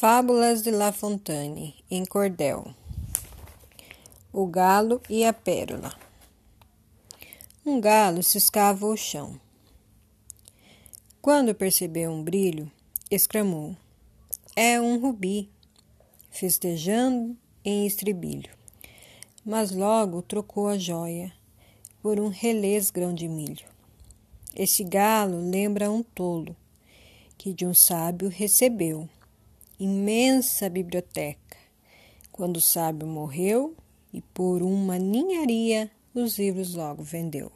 Fábulas de La Fontaine, em cordel. O galo e a pérola. Um galo ciscava o chão. Quando percebeu um brilho, exclamou: É um rubi, festejando em estribilho. Mas logo trocou a joia por um relês grão de milho. Este galo lembra um tolo que de um sábio recebeu imensa biblioteca. Quando o sábio morreu e por uma ninharia os livros logo vendeu.